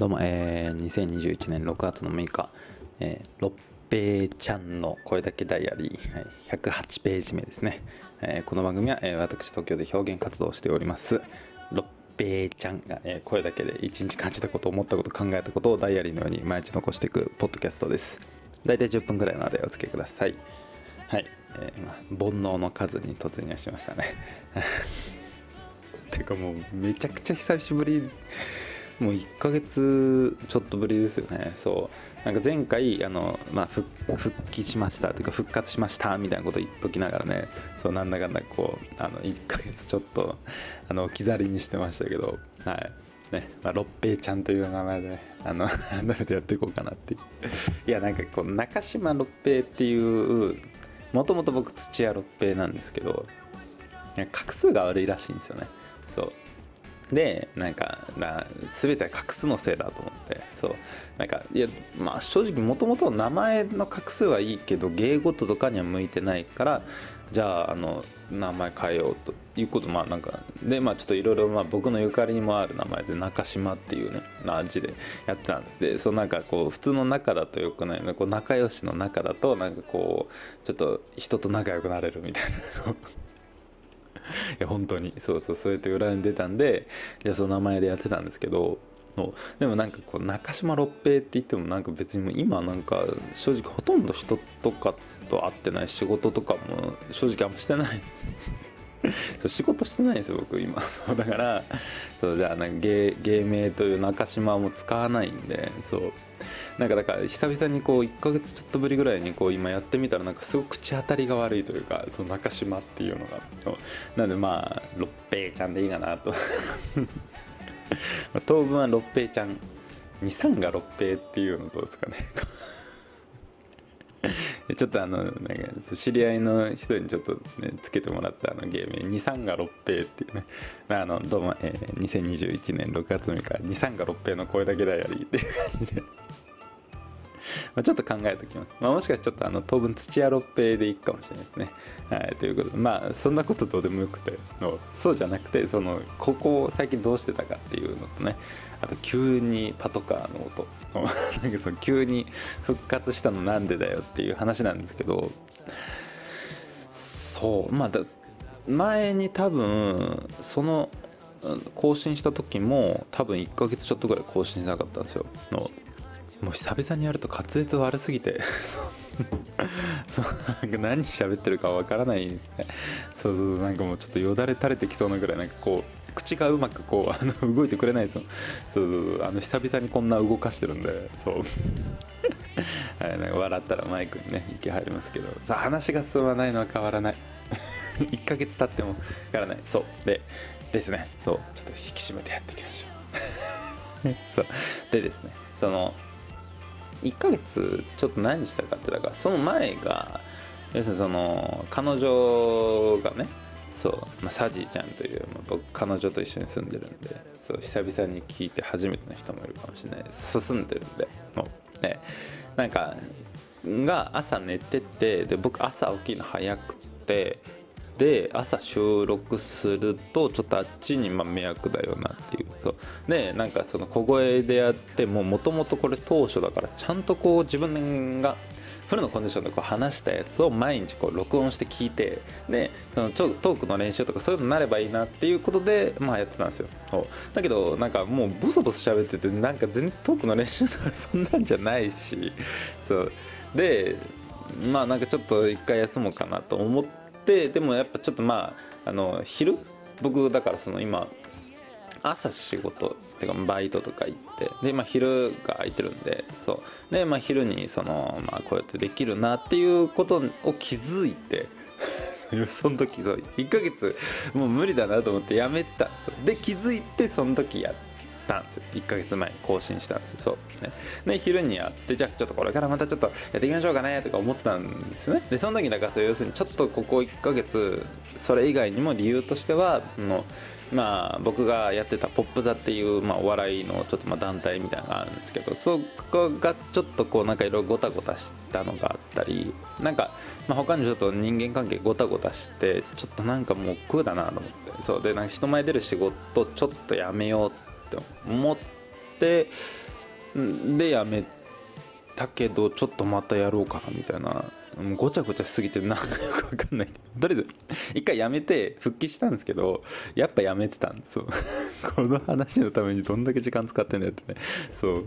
どうも、えー、2021年6月の6日、えー、六平ちゃんの声だけダイアリー、はい、108ページ目ですね、えー、この番組は、えー、私東京で表現活動しております。六平ちゃんが、えー、声だけで一日感じたこと思ったこと考えたことをダイアリーのように毎日残していくポッドキャストです。大体10分くらいのでお付けください。はい、えー、まあ、煩悩の数に突入しましたね。てかもうめちゃくちゃ久しぶり。もう1ヶ月ちょっとぶりですよね。そう。なんか前回あの、まあ、復帰しましたというか復活しましたみたいなこと言っときながらね。そうなんだかんだこうあの1ヶ月ちょっとあの置き去りにしてましたけど。はい。ね。まあ、六平ちゃんという名前で、ね、あの 離れてやっていこうかなっていう。いやなんかこう中島六平っていうもともと僕土屋六平なんですけど画数が悪いらしいんですよね。そう。でなんかな全ては画数のせいだと思って。そう。なんかいやまあ正直もともと名前の画数はいいけど芸事とかには向いてないからじゃああの名前変えようということまあなんかでまあちょっといろいろ僕のゆかりにもある名前で中島っていうねな字でやってたんでそうなんかこう普通の仲だとよくないのこう仲良しの仲だとなんかこうちょっと人と仲良くなれるみたいなや本当に。そうそうそうやって裏に出たんでじゃあその名前でやってたんですけどでもなんかこう中島六平って言ってもなんか別にも今なんか正直ほとんど人とかと会ってない仕事とかも正直あんましてない。そう仕事してないんですよ僕今。そうだからそうじゃあなんか芸芸名という中島も使わないんでそう。なんかだから久々にこう1ヶ月ちょっとぶりぐらいにこう今やってみたらなんかすごく口当たりが悪いというかその中島っていうのが。そう。なのでまあ六平ちゃんでいいかなと。当分は六平ちゃん。23が六平っていうのどうですかね。ちょっとあのなんか知り合いの人にちょっとねつけてもらったあのゲーム23が六平っていうね、まあ、あのどうも、えー、2021年6月6日23が六平の声だけダイアリーっていう感じで。ま、ちょっと考えておきます。まあ、もしかしてちょっとあの当分土屋六平でいいかもしれないですね。はい、ということで、まあそんなことどうでもよくて、そうじゃなくて、その、ここ最近どうしてたかっていうのとね、あと急にパトカーの音、なんかその急に復活したのなんでだよっていう話なんですけど、そう、まあ前に多分、その、更新した時も多分1ヶ月ちょっとぐらい更新しなかったんですよ。もう久々にやると滑舌悪すぎて。そうなんか何喋ってるかわからないそうそうなんかもうちょっとよだれ垂れてきそうなぐらいなんかこう口がうまくこうあの動いてくれないですよ。そうそうあの久々にこんな動かしてるんで。そう。はい、なんか笑ったらマイクにね息入りますけど。さ話が進まないのは変わらない。1ヶ月経っても変わらない。そう。でですね。そう。ちょっと引き締めてやっていきましょう。そう。でですねその1ヶ月ちょっと何したかってだからその前が要するにその彼女がねそう、まあ、サジーちゃんという、まあ、僕彼女と一緒に住んでるんでそう久々に聞いて初めての人もいるかもしれない進んでるんでもうね。なんかが朝寝ててで僕朝起きるの早くてで朝収録するとちょっとあっちにま迷惑だよなっていう。そう。でなんかその小声でやってももともとこれ当初だからちゃんとこう自分がフルのコンディションでこう話したやつを毎日こう録音して聞いてでそのちょトークの練習とかそういうのになればいいなっていうことでまあやってたんですよ。だけどなんかもうボソボソ喋っててなんか全然トークの練習とかそんなんじゃないし。そう。でまあなんかちょっと一回休もうかなと思ってででもやっぱちょっとまああの昼？僕だからその今朝仕事っていうかバイトとか行ってで、まあ、昼が空いてるんでそう。で、まあ、昼にその、まあ、こうやってできるなっていうことを気づいて その時そう。1ヶ月もう無理だなと思ってやめてたんですよ。で気づいてその時やってたんですよ。1ヶ月前に更新したんですよ。そう。ね。で昼にやってじゃあちょっとこれからまたちょっとやっていきましょうかねとか思ってたんですね。でその時だからそ要するにちょっとここ1ヶ月それ以外にも理由としてはのまあ、僕がやってたポップ座っていう、まあ、お笑いのちょっとまあ団体みたいなのがあるんですけどそこがちょっとこうなんかいろいろごたごたしたのがあったりなんか、まあ、他にちょっと人間関係ごたごたしてちょっとなんかもう苦だなと思って。そう。でなんか人前出る仕事ちょっとやめようってって思ってでやめたけどちょっとまたやろうかなみたいな。ごちゃごちゃしすぎてなんかよく分かんない。とりあえず一回やめて復帰したんですけどやっぱやめてたんですよ。この話のためにどんだけ時間使ってんだよってね。そう。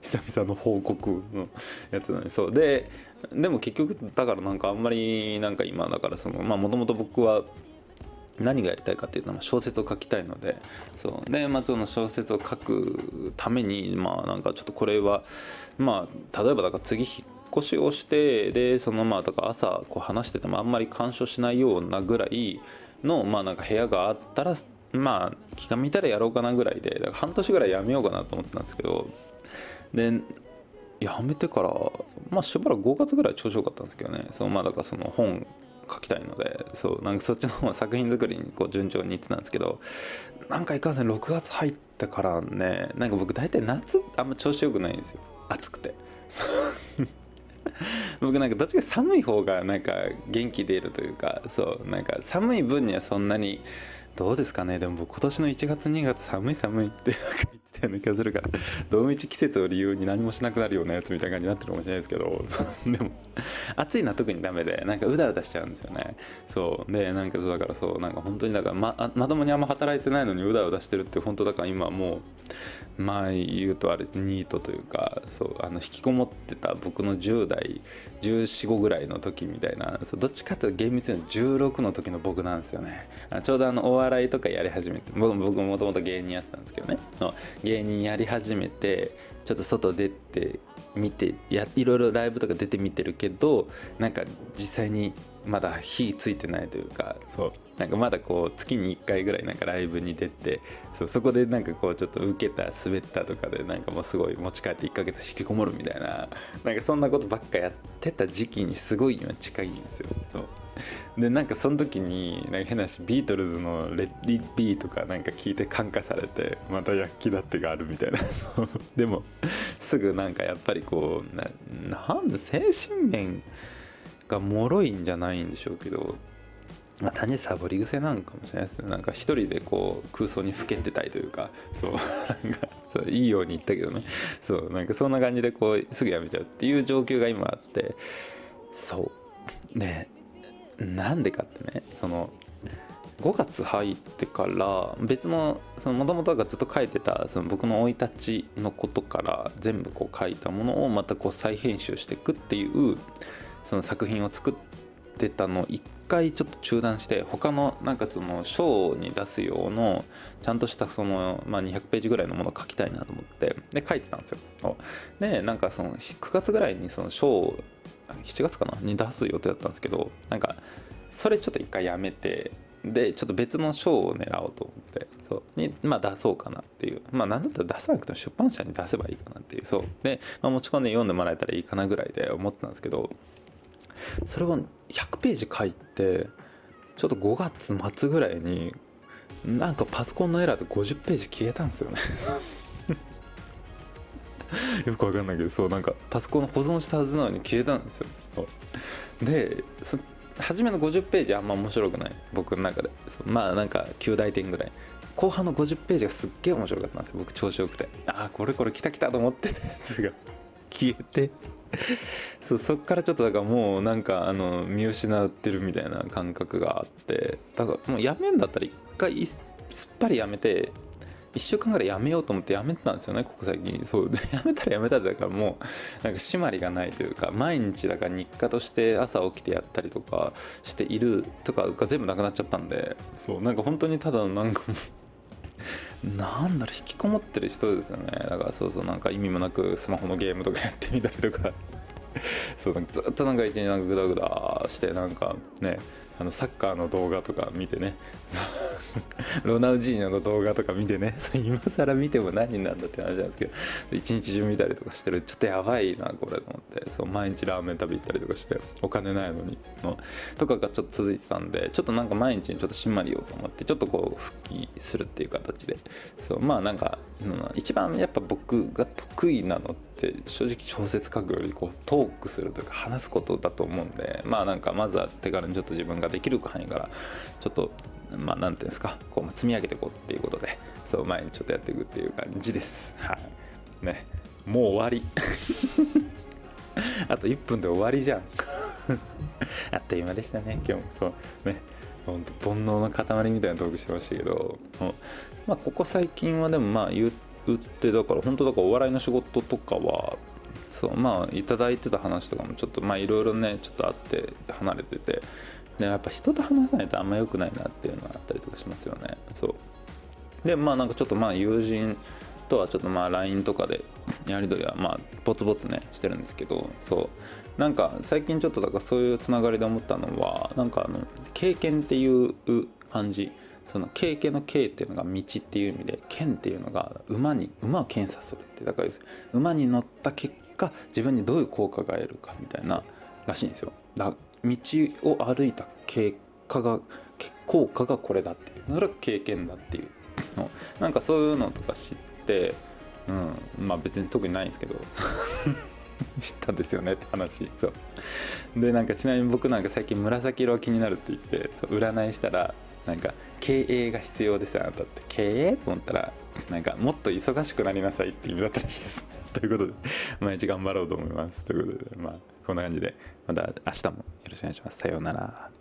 久々の報告のやつなのにそう。ででも結局だからなんかあんまりなんか今だからそのまあもともと僕は何がやりたいかっていうのは小説を書きたいのでそう。で、まあ、その小説を書くためにまあなんかちょっとこれはまあ例えばだから次引っ越しをしてでそのまあだから朝こう話しててもあんまり干渉しないようなぐらいのまあなんか部屋があったらまあ気が向いたらやろうかなぐらいでだから半年ぐらいやめようかなと思ってたんですけどでやめてからまあしばらく5月ぐらい調子よかったんですけどね。そのまあだからその本書きたいのでそうなんかそっちの方が作品作りにこう順調にいってたんですけどなんかいかんせん6月入ってからねなんか僕大体夏あんま調子よくないんですよ。暑くて。僕なんかどっちか寒い方がなんか元気出るというかそうなんか寒い分にはそんなにどうですかね。でも僕今年の1月2月寒い寒いって言ったような気がするから。どのみち季節を理由に何もしなくなるようなやつみたいな感じになってるかもしれないですけど。でも暑いのは特にダメでなんかうだうだしちゃうんですよね。そう。でなんかそうだからそうなんか本当にだからままともにあんま働いてないのにうだうだしてるって本当だから今もうまあ言うとあれニートというかそうあの引きこもってた僕の10代1415ぐらいの時みたいなそうどっちかっていうと厳密に16の時の僕なんですよね。ちょうどあのお笑いとかやり始めて僕もともと芸人やってたんですけどね。芸人やり始めてちょっと外出て見てやいろいろライブとか出てみてるけどなんか実際にまだ火ついてないというかそうなんかまだこう月に1回ぐらいなんかライブに出てそうそこでなんかこうちょっと受けた滑ったとかでなんかもうすごい持ち帰って1ヶ月引きこもるみたいななんかそんなことばっかやってた時期にすごい今近いんですよ。そうでなんかその時になんか変なしビートルズの「レッディ・ビー」とかなんか聞いて感化されてまた躍起だってがあるみたいな。でもすぐなんかやっぱりこうななんで精神面が脆いんじゃないんでしょうけどまあ、単にサボり癖なのかもしれないですね。なんか一人でこう空想にふけてたいというかそう。なんかそういいように言ったけどね。そう。なんかそんな感じでこうすぐやめちゃうっていう状況が今あってそう。ねなんでかってねその5月入ってから別のもともとがずっと書いてたその僕の生い立ちのことから全部こう書いたものをまたこう再編集していくっていうその作品を作ってたのを一回ちょっと中断して他のなんかその賞に出す用のちゃんとしたその、まあ、200ページぐらいのものを書きたいなと思ってで書いてたんですよ。でなんかその9月ぐらいにその賞7月かな？に出す予定だったんですけどなんかそれちょっと一回やめてでちょっと別の賞を狙おうと思ってそう。に、まあ、出そうかなっていう。まあ何だったら出さなくても出版社に出せばいいかなっていう。そう。で、まあ、持ち込んで読んでもらえたらいいかなぐらいで思ってたんですけどそれを100ページ書いてちょっと5月末ぐらいになんかパソコンのエラーで50ページ消えたんですよね。よくわかんないけどそうなんかパソコン保存したはずなのに消えたんですよ。で初めの50ページあんま面白くない。僕の中で。まあなんか9大点ぐらい。後半の50ページがすっげえ面白かったんですよ。僕調子よくて。ああこれこれ来た来たと思って。た やつが。消えて。そうそっからちょっとだからもうなんかあの見失ってるみたいな感覚があって。だからもうやめんだったら一回すっぱりやめて1週間ぐらいやめようと思ってやめてたんですよねここ最近そう。で やめたらやめたらだからもうなんか締まりがないというか毎日だから日課として朝起きてやったりとかしているとかが全部なくなっちゃったんでそう。なんか本当にただのなんかもうなんだろう引きこもってる人ですよね。だからそうそうなんか意味もなくスマホのゲームとかやってみたりとか。そうなんかずっとなんか一日なんかグダグダしてなんかねあのサッカーの動画とか見てね。ロナウジーニョの動画とか見てね。今更見ても何なんだって話なんですけど一日中見たりとかしてる。ちょっとやばいなこれと思って。そう毎日ラーメン食べ行ったりとかしてお金ないのにのとかがちょっと続いてたんでちょっとなんか毎日にちょっとしんまりようと思ってちょっとこう復帰するっていう形で。そうまあなんか、一番やっぱ僕が得意なのって正直小説書くよりこうトークするというか話すことだと思うんでまあなんかまずは手軽にちょっと自分ができる範囲からちょっとまあ何ていうんですかこう積み上げていこうっていうことでそう前にちょっとやっていくっていう感じです。はい。ねもう終わり。あと1分で終わりじゃん。あっという間でしたね今日も。そうねほんと煩悩の塊みたいなトークしてましたけどまあここ最近はでもまあ言ってだから本当だからお笑いの仕事とかはそうまあいただいてた話とかもちょっとまあいろいろねちょっとあって離れててでやっぱ人と話さないとあんま良くないなっていうのはあったりとかしますよね。そう。でまあなんかちょっとまあ友人とはちょっとまあ LINE とかでやり取りはまあポツポツねしてるんですけどそう。なんか最近ちょっとだからそういうつながりで思ったのはなんかあの経験っていう感じ。その経験の経っていうのが道っていう意味で剣っていうのが馬に馬を検査するってだから馬に乗った結果自分にどういう効果が得るかみたいならしいんですよ。だ道を歩いた結果が効果がこれだっていう。それが経験だっていう。の なんかそういうのとか知ってうんまあ別に特にないんですけど。知ったんですよねって話。そう。でなんかちなみに僕なんか最近紫色が気になるって言ってそう占いしたらなんか経営が必要ですあなたって。経営？と思ったらなんかもっと忙しくなりなさいって意味だったらしいです。ということで毎日頑張ろうと思います。ということでまあこんな感じでまた明日もよろしくお願いします。さようなら。